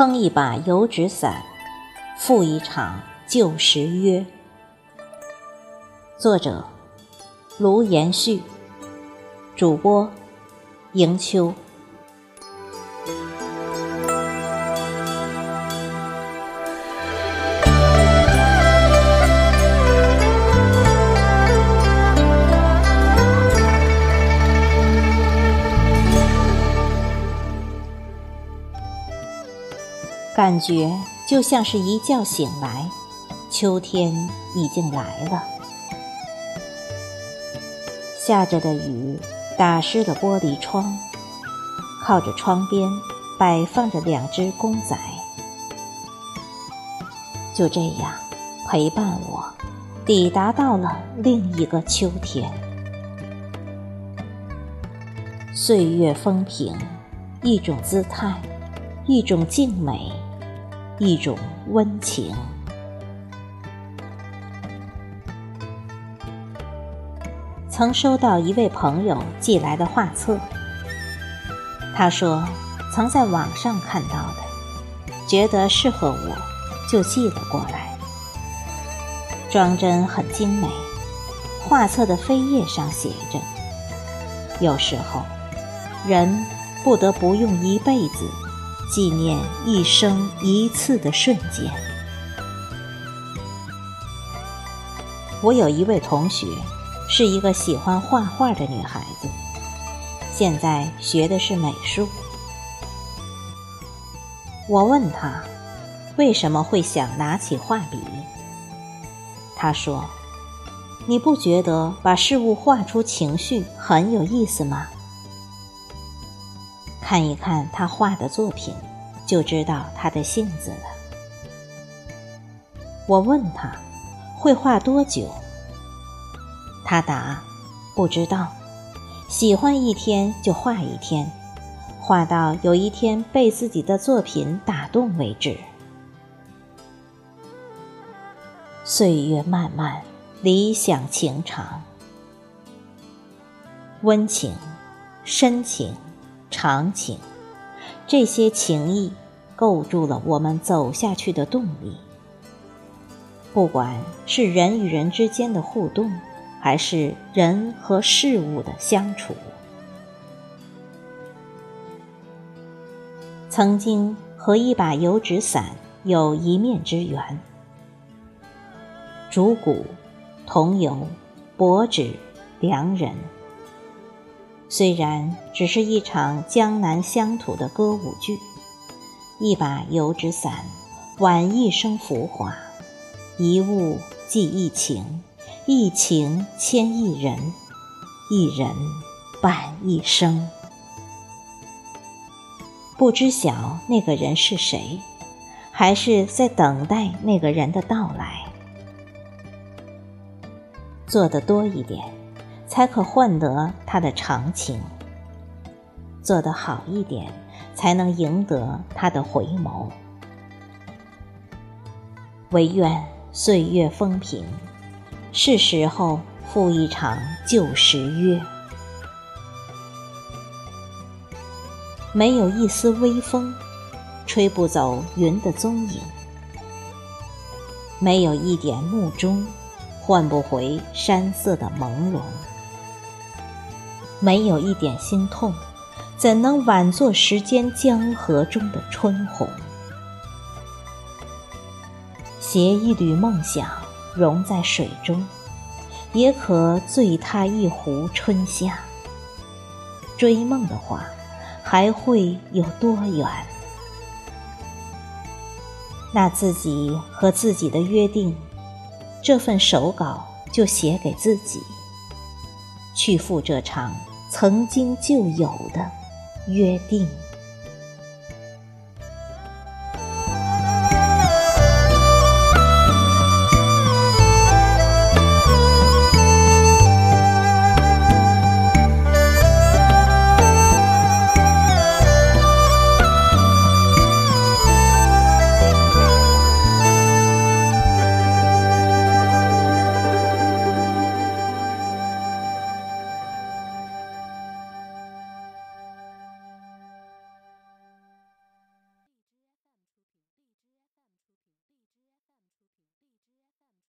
撑一把油纸伞，赴一场旧时约。作者：卢延旭，主播：迎秋。感觉就像是一觉醒来，秋天已经来了。下着的雨打湿了玻璃窗，靠着窗边摆放着两只公仔，就这样陪伴我，抵达到了另一个秋天。岁月风平，一种姿态，一种静美。一种温情。曾收到一位朋友寄来的画册，他说曾在网上看到的，觉得适合我，就寄了过来。装帧很精美，画册的扉页上写着：“有时候，人不得不用一辈子。”纪念一生一次的瞬间。我有一位同学，是一个喜欢画画的女孩子，现在学的是美术。我问她，为什么会想拿起画笔？她说：“你不觉得把事物画出情绪很有意思吗？”看一看他画的作品，就知道他的性子了。我问他会画多久，他答不知道，喜欢一天就画一天，画到有一天被自己的作品打动为止。岁月漫漫，理想情长，温情，深情。长情，这些情谊构筑了我们走下去的动力。不管是人与人之间的互动，还是人和事物的相处。曾经和一把油纸伞有一面之缘，竹骨、桐油、薄纸、良人。虽然只是一场江南乡土的歌舞剧，一把油纸伞，挽一生浮华；一物寄一情，一情牵一人，一人伴一生。不知晓那个人是谁，还是在等待那个人的到来。做的多一点。才可换得他的长情，做得好一点，才能赢得他的回眸。唯愿岁月风平，是时候赴一场旧时约。没有一丝微风，吹不走云的踪影；没有一点暮钟，换不回山色的朦胧。没有一点心痛，怎能挽作时间江河中的春红？携一缕梦想融在水中，也可醉他一壶春夏。追梦的话，还会有多远？那自己和自己的约定，这份手稿就写给自己，去赴这场。曾经就有的约定。